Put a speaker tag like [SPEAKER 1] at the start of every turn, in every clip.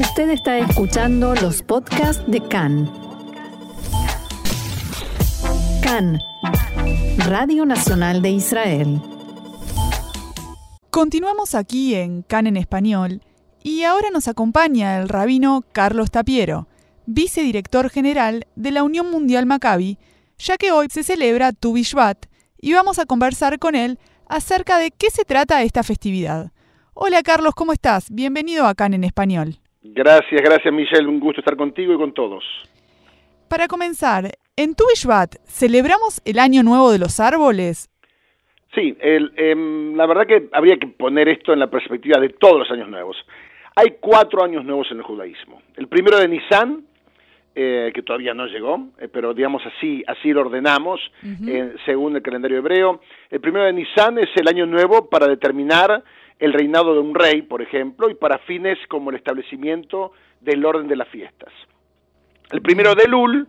[SPEAKER 1] Usted está escuchando los podcasts de CAN. CAN, Radio Nacional de Israel.
[SPEAKER 2] Continuamos aquí en CAN en español y ahora nos acompaña el rabino Carlos Tapiero, vicedirector general de la Unión Mundial Maccabi, ya que hoy se celebra Tu Bishvat y vamos a conversar con él acerca de qué se trata esta festividad. Hola Carlos, ¿cómo estás? Bienvenido a CAN en español.
[SPEAKER 3] Gracias, gracias Michelle, un gusto estar contigo y con todos.
[SPEAKER 2] Para comenzar, en Tu Bishvat, ¿celebramos el Año Nuevo de los Árboles?
[SPEAKER 3] Sí, el, em, la verdad que habría que poner esto en la perspectiva de todos los años nuevos. Hay cuatro años nuevos en el judaísmo. El primero de Nisan, eh, que todavía no llegó, eh, pero digamos así, así lo ordenamos eh, según el calendario hebreo. El primero de Nisan es el año nuevo para determinar el reinado de un rey, por ejemplo, y para fines como el establecimiento del orden de las fiestas. El primero de Lul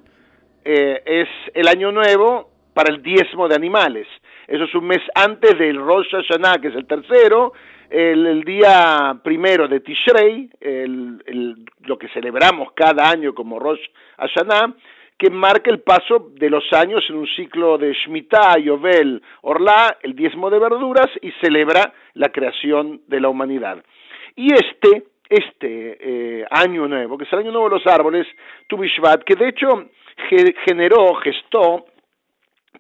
[SPEAKER 3] es el año nuevo para el diezmo de animales. Eso es un mes antes del Rosh Hashanah, que es el tercero, el, día primero de Tishrei, lo que celebramos cada año como Rosh Hashanah, que marca el paso de los años en un ciclo de Shemitah, Yovel, Orlá, el diezmo de verduras, y celebra la creación de la humanidad. Y este, este eh, año nuevo, que es el año nuevo de los árboles, Tu Bishvat, que de hecho generó, gestó,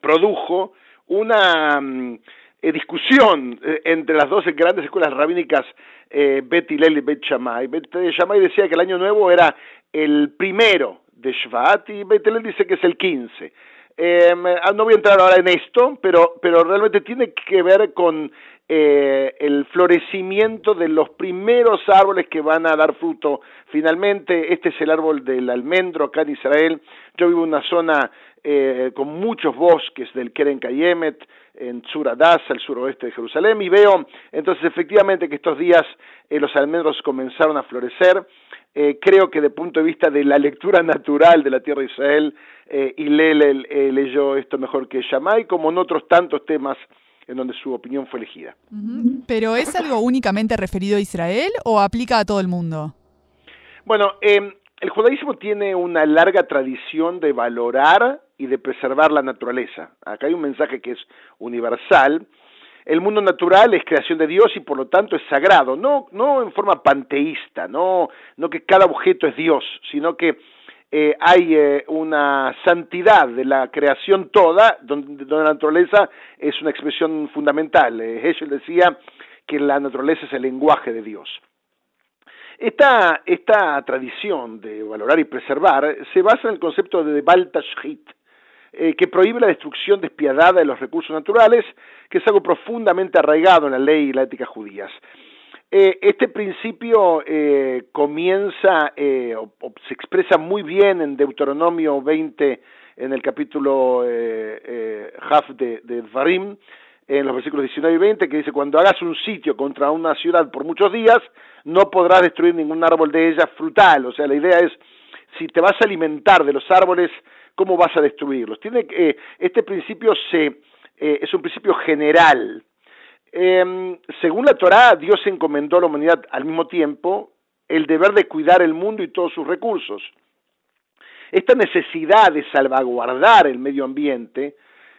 [SPEAKER 3] produjo una mm, eh, discusión eh, entre las dos grandes escuelas rabínicas, eh, Bet Hillel y Bet Shammai. Bet Shammai decía que el año nuevo era el primero de Shvat y Bet Hillel dice que es el 15. Em, ah, no voy a entrar ahora en esto, pero, pero realmente tiene que ver con eh, el florecimiento de los primeros árboles que van a dar fruto. Finalmente, este es el árbol del almendro acá en Israel. Yo vivo en una zona eh, con muchos bosques del Keren Kayemet, en Tzuradas, al suroeste de Jerusalén, y veo entonces efectivamente que estos días eh, los almendros comenzaron a florecer. creo que de punto de vista de la lectura natural de la tierra de Israel, eh, Hillel leyó esto mejor que Shammai, como en otros tantos temas en donde su opinión fue elegida.
[SPEAKER 2] ¿Pero es algo únicamente referido a Israel o aplica a todo el mundo?
[SPEAKER 3] Bueno, em, el judaísmo tiene una larga tradición de valorar y de preservar la naturaleza. Acá hay un mensaje que es universal. El mundo natural es creación de Dios y por lo tanto es sagrado, no, no en forma panteísta, no, no que cada objeto es Dios, sino que eh, hay eh, una santidad de la creación toda, donde, la naturaleza es una expresión fundamental. Eh, Heschel decía que la naturaleza es el lenguaje de Dios. Esta, tradición de valorar y preservar se basa en el concepto de Baltashit, que prohíbe la destrucción despiadada de los recursos naturales, que es algo profundamente arraigado en la ley y la ética judías. Eh, este principio eh, comienza eh, o, se expresa muy bien en Deuteronomio 20, en el capítulo Haf de, de Dvarim, en los versículos 19 y 20, que dice, cuando hagas un sitio contra una ciudad por muchos días, no podrás destruir ningún árbol de ella frutal. O sea, la idea es, si te vas a alimentar de los árboles, ¿cómo vas a destruirlos? Tiene, este principio se, es un principio general, eh, según la Torá, Dios encomendó a la humanidad al mismo tiempo el deber de cuidar el mundo y todos sus recursos. Esta necesidad de salvaguardar el medio ambiente,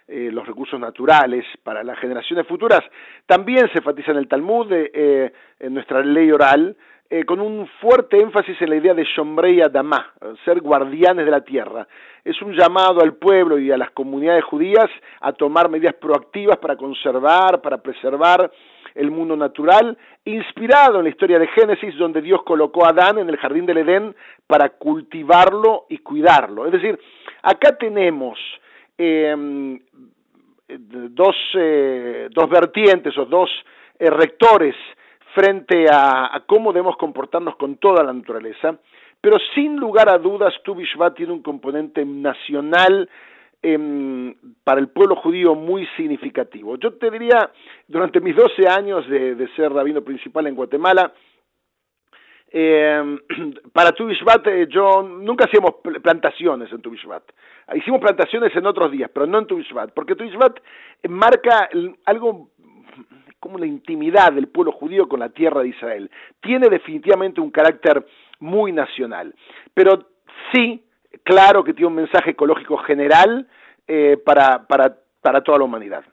[SPEAKER 3] eh, los recursos naturales para las generaciones futuras, también se enfatiza en el Talmud, eh, en nuestra ley oral, eh, con un fuerte énfasis en la idea de Shomrei Adamá, ser guardianes de la tierra. Es un llamado al pueblo y a las comunidades judías a tomar medidas proactivas para conservar, para preservar el mundo natural, inspirado en la historia de Génesis, donde Dios colocó a Adán en el jardín del Edén para cultivarlo y cuidarlo. Es decir, acá tenemos em, dos, eh, dos vertientes o dos eh, rectores frente a, cómo debemos comportarnos con toda la naturaleza, pero sin lugar a dudas Tu tiene un componente nacional em, para el pueblo judío muy significativo. Yo te diría, durante mis 12 años de, ser rabino principal en Guatemala, em, para Tu eh, yo nunca hacíamos plantaciones en Tu Hicimos plantaciones en otros días, pero no en Tu porque Tu marca algo como la intimidad del pueblo judío con la tierra de Israel. Tiene definitivamente un carácter muy nacional, pero sí, claro que tiene un mensaje ecológico general eh, para, para, para toda la humanidad.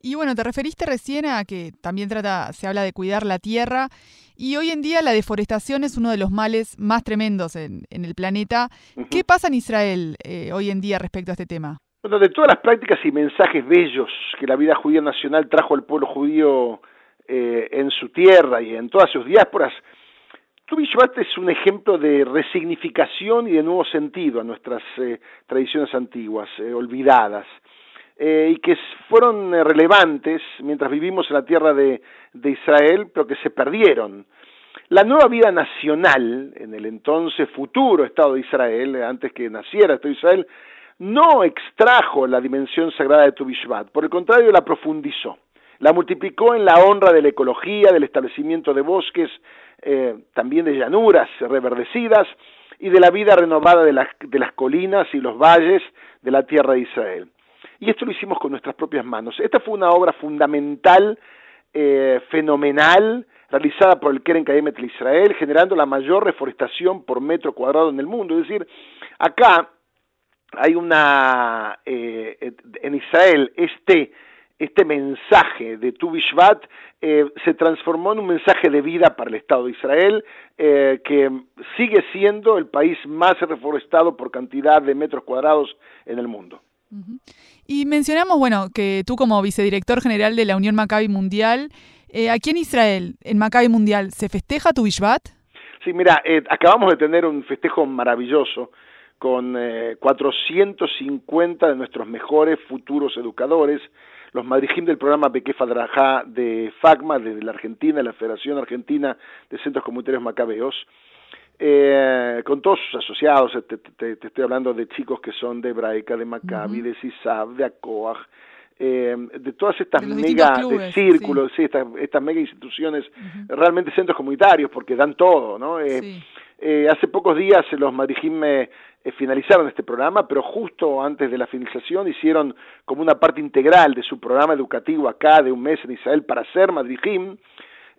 [SPEAKER 2] Y bueno, te referiste recién a que también trata, se habla de cuidar la tierra y hoy en día la deforestación es uno de los males más tremendos en, el planeta. ¿Qué pasa en Israel eh, hoy en día respecto a este tema?
[SPEAKER 3] Bueno, de todas las prácticas y mensajes bellos que la vida judía nacional trajo al pueblo judío eh, en su tierra y en todas sus diásporas, Tu es un ejemplo de resignificación y de nuevo sentido a nuestras eh, tradiciones antiguas, olvidadas. Eh, y que fueron relevantes mientras vivimos en la tierra de, Israel, pero que se perdieron. La nueva vida nacional en el entonces futuro Estado de Israel, antes que naciera Estado de Israel, no extrajo la dimensión sagrada de Tu por el contrario la profundizó, la multiplicó en la honra de la ecología, del establecimiento de bosques, también de llanuras reverdecidas y de la vida renovada de las, colinas y los valles de la tierra de Israel. Y esto lo hicimos con nuestras propias manos. Esta fue una obra fundamental, eh, fenomenal, realizada por el Keren Kademet de Israel, generando la mayor reforestación por metro cuadrado en el mundo. Es decir, acá hay una, eh, en Israel, este, este mensaje de Tu Bishvat eh, se transformó en un mensaje de vida para el Estado de Israel, que sigue siendo el país más reforestado por cantidad de metros cuadrados en el mundo.
[SPEAKER 2] Y mencionamos, bueno, que tú como vicedirector general de la Unión Maccabi Mundial, eh, aquí en Israel, en Maccabi Mundial, ¿se festeja tu Bishvat?
[SPEAKER 3] Sí, mira, eh, acabamos de tener un festejo maravilloso con 450 eh, de nuestros mejores futuros educadores, los madrijim del programa Bekefa Drajá de FACMA, desde la Argentina, la Federación Argentina de Centros Comunitarios Macabeos, eh, con todos sus asociados, te, te, estoy hablando de chicos que son de Hebraica, de Maccabi, de CISAB, de ACOAG, eh, de todas estas mega de círculos, sí. estas, estas mega instituciones, realmente centros comunitarios, porque dan todo, ¿no? Eh, eh hace pocos días los Madrijim eh, finalizaron este programa, pero justo antes de la finalización hicieron como una parte integral de su programa educativo acá de un mes en Israel para ser Madrijim,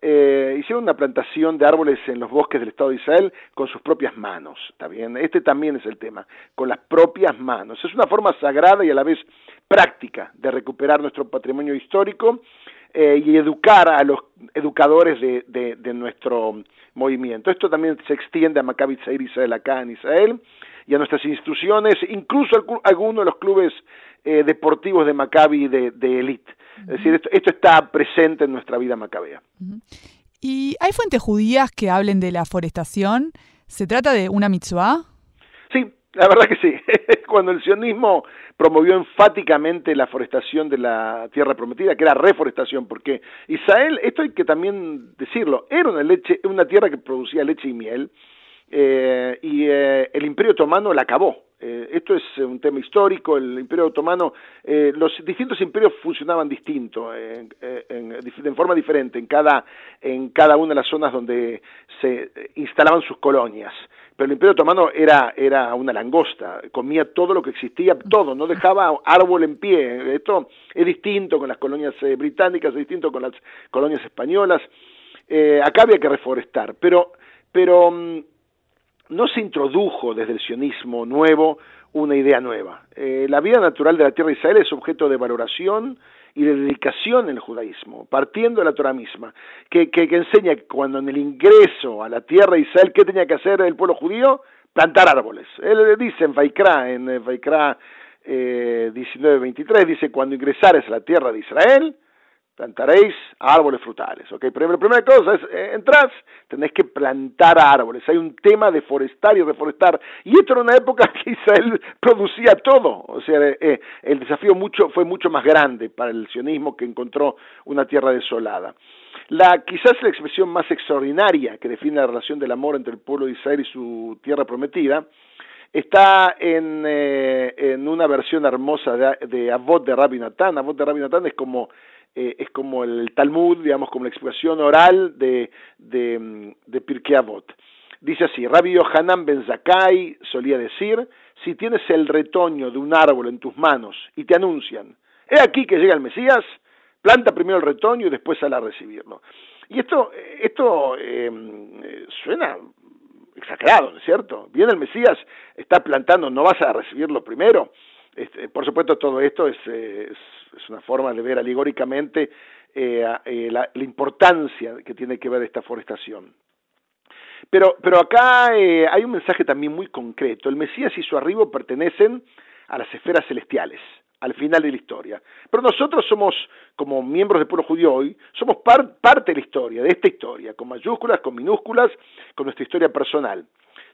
[SPEAKER 3] eh, hicieron una plantación de árboles en los bosques del Estado de Israel con sus propias manos, ¿está bien? Este también es el tema, con las propias manos. Es una forma sagrada y a la vez práctica de recuperar nuestro patrimonio histórico eh, y educar a los educadores de, de, nuestro movimiento. Esto también se extiende a Maccabi Israel acá en Israel y a nuestras instituciones, incluso a algunos de los clubes eh, deportivos de Maccabi de, de élite. Es decir, esto, esto, está presente en nuestra vida macabea.
[SPEAKER 2] ¿Y hay fuentes judías que hablen de la forestación? ¿Se trata de una mitzvah?
[SPEAKER 3] Sí, la verdad que sí. Cuando el sionismo promovió enfáticamente la forestación de la tierra prometida, que era reforestación, porque Israel, esto hay que también decirlo, era una, leche, una tierra que producía leche y miel, eh, y eh, el Imperio Otomano la acabó. Eh, esto es un tema histórico, el Imperio Otomano, los distintos imperios funcionaban distinto, en, en, forma diferente en cada, en cada una de las zonas donde se instalaban sus colonias. Pero el Imperio Otomano era, era una langosta, comía todo lo que existía, todo, no dejaba árbol en pie. Esto es distinto con las colonias británicas, es distinto con las colonias españolas. acá había que reforestar, pero, pero mm, no se introdujo desde el sionismo nuevo una idea nueva. Eh, la vida natural de la tierra de Israel es objeto de valoración y de dedicación en el judaísmo, partiendo de la Torah misma, que, que, enseña que cuando en el ingreso a la tierra de Israel, ¿qué tenía que hacer el pueblo judío? Plantar árboles. Él dice en Vaikra, en Vaikra eh, 19.23, dice, cuando ingresares a la tierra de Israel, plantaréis árboles frutales, ¿ok? Pero la primera cosa es, eh, entras, tenéis que plantar árboles, hay un tema de forestar y reforestar, y esto era una época que Israel producía todo, o sea, eh, eh, el desafío mucho, fue mucho más grande para el sionismo que encontró una tierra desolada. La, quizás la expresión más extraordinaria que define la relación del amor entre el pueblo de Israel y su tierra prometida, está en, en una versión hermosa de, de de Rabbi Natán. Avot de Rabbi Natán es como eh, es como el Talmud, digamos, como la explicación oral de, de, Pirkei Avot. Dice así, Rabbi Yohanan Ben Zakai solía decir, si tienes el retoño de un árbol en tus manos y te anuncian, he aquí que llega el Mesías, planta primero el retoño y después sale a recibirlo. Y esto, esto eh, suena exagerado, ¿no es cierto? Viene el Mesías, está plantando, no vas a recibirlo primero. Este, por supuesto, todo esto es, es, una forma de ver alegóricamente eh, eh, la, importancia que tiene que ver esta forestación. Pero, pero acá eh, hay un mensaje también muy concreto. El Mesías y su arribo pertenecen a las esferas celestiales al final de la historia. Pero nosotros somos, como miembros del pueblo judío hoy, somos parte de la historia, de esta historia, con mayúsculas, con minúsculas, con nuestra historia personal.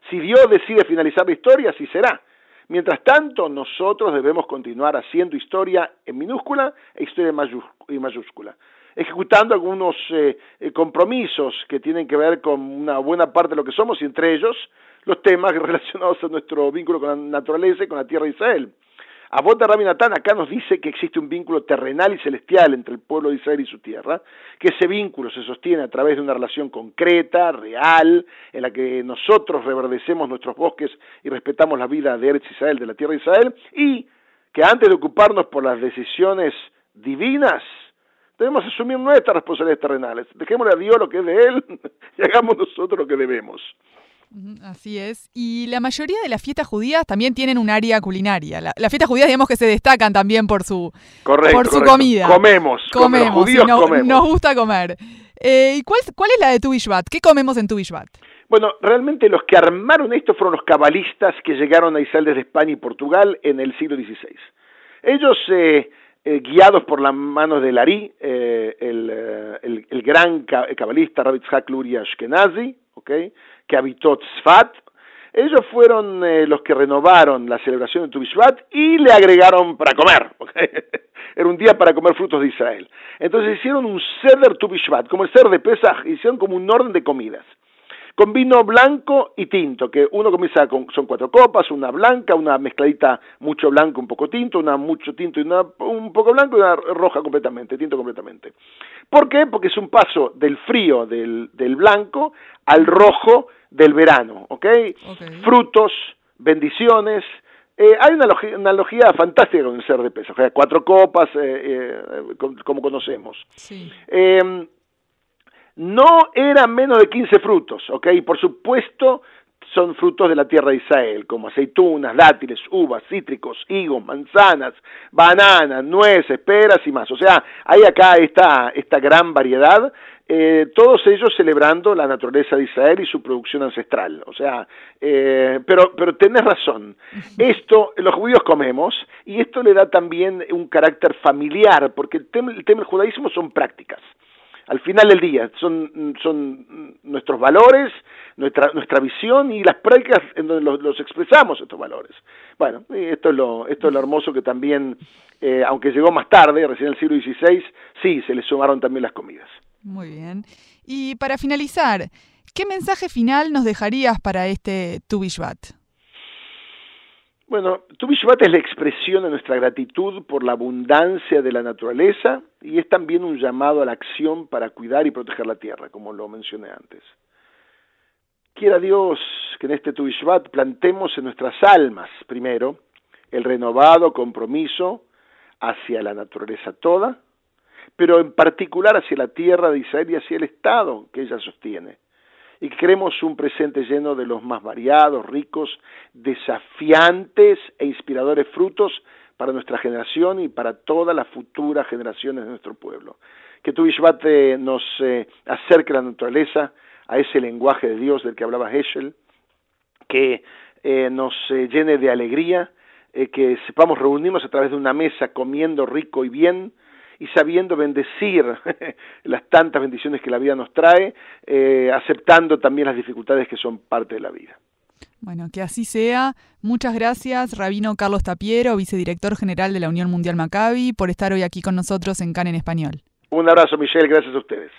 [SPEAKER 3] Si Dios decide finalizar la historia, así será. Mientras tanto, nosotros debemos continuar haciendo historia en minúscula e historia en mayúscula, ejecutando algunos eh, eh, compromisos que tienen que ver con una buena parte de lo que somos y entre ellos los temas relacionados a nuestro vínculo con la naturaleza y con la tierra de Israel. Abot Rabbi Natán acá nos dice que existe un vínculo terrenal y celestial entre el pueblo de Israel y su tierra, que ese vínculo se sostiene a través de una relación concreta, real, en la que nosotros reverdecemos nuestros bosques y respetamos la vida de Eretz Israel, de la tierra de Israel, y que antes de ocuparnos por las decisiones divinas, debemos asumir nuestras responsabilidades terrenales. Dejémosle a Dios lo que es de Él y hagamos nosotros lo que debemos.
[SPEAKER 2] Así es. Y la mayoría de las fiestas judías también tienen un área culinaria. las fiestas judías, digamos que se destacan también por su, por su comida.
[SPEAKER 3] Comemos, comemos. judíos comemos.
[SPEAKER 2] Nos gusta comer. Eh, ¿Y cuál, cuál es la de Tu ¿Qué comemos en Tu
[SPEAKER 3] Bueno, realmente los que armaron esto fueron los cabalistas que llegaron a Israel desde España y Portugal en el siglo XVI. Ellos, eh, eh, guiados por las manos de Lari, el, el, gran cabalista Rabbi Tzhak Luria Ashkenazi, ¿okay? Que habitó Tzfat, ellos fueron eh, los que renovaron la celebración de Tu y le agregaron para comer. Era un día para comer frutos de Israel. Entonces hicieron un Seder Tu como el Seder de Pesach, hicieron como un orden de comidas. Con vino blanco y tinto, que uno comienza con, son cuatro copas, una blanca, una mezcladita mucho blanco, un poco tinto, una mucho tinto y una un poco blanco y una roja completamente, tinto completamente. ¿Por qué? Porque es un paso del frío del, del blanco al rojo del verano, ¿ok? Frutos, bendiciones. Eh, hay una analogía, fantástica con el ser de peso, cuatro copas, eh, eh, como conocemos. Em, no eran menos de 15 frutos, ¿ok? Por supuesto, son frutos de la tierra de Israel, como aceitunas, dátiles, uvas, cítricos, higos, manzanas, bananas, nueces, peras y más. O sea, hay acá esta, esta gran variedad eh, todos ellos celebrando la naturaleza de Israel y su producción ancestral. O sea, eh, pero, pero tenés razón, esto los judíos comemos y esto le da también un carácter familiar, porque el tema, el tema del judaísmo son prácticas. Al final del día son, son nuestros valores, nuestra, nuestra visión y las prácticas en donde los, expresamos estos valores. Bueno, esto es lo, esto es lo hermoso que también, eh, aunque llegó más tarde, recién en el siglo XVI, sí, se le sumaron también las comidas.
[SPEAKER 2] Muy bien. Y para finalizar, ¿qué mensaje final nos dejarías para este Tu
[SPEAKER 3] Bueno, Tu es la expresión de nuestra gratitud por la abundancia de la naturaleza y es también un llamado a la acción para cuidar y proteger la tierra, como lo mencioné antes. Quiera Dios que en este Tu plantemos en nuestras almas, primero, el renovado compromiso hacia la naturaleza toda, pero en particular hacia la tierra de Israel y hacia el Estado que ella sostiene. Y queremos un presente lleno de los más variados, ricos, desafiantes e inspiradores frutos para nuestra generación y para todas las futuras generaciones de nuestro pueblo. Que tu Ishvat nos eh, acerque la naturaleza, a ese lenguaje de Dios del que hablaba Heschel, que eh, nos eh, llene de alegría, que sepamos reunirnos a través de una mesa comiendo rico y bien, y sabiendo bendecir las tantas bendiciones que la vida nos trae, eh, aceptando también las dificultades que son parte de la vida.
[SPEAKER 2] Bueno, que así sea. Muchas gracias, Rabino Carlos Tapiero, vicedirector general de la Unión Mundial Maccabi, por estar hoy aquí con nosotros en CAN en Español.
[SPEAKER 3] Un abrazo, Michelle, gracias a ustedes.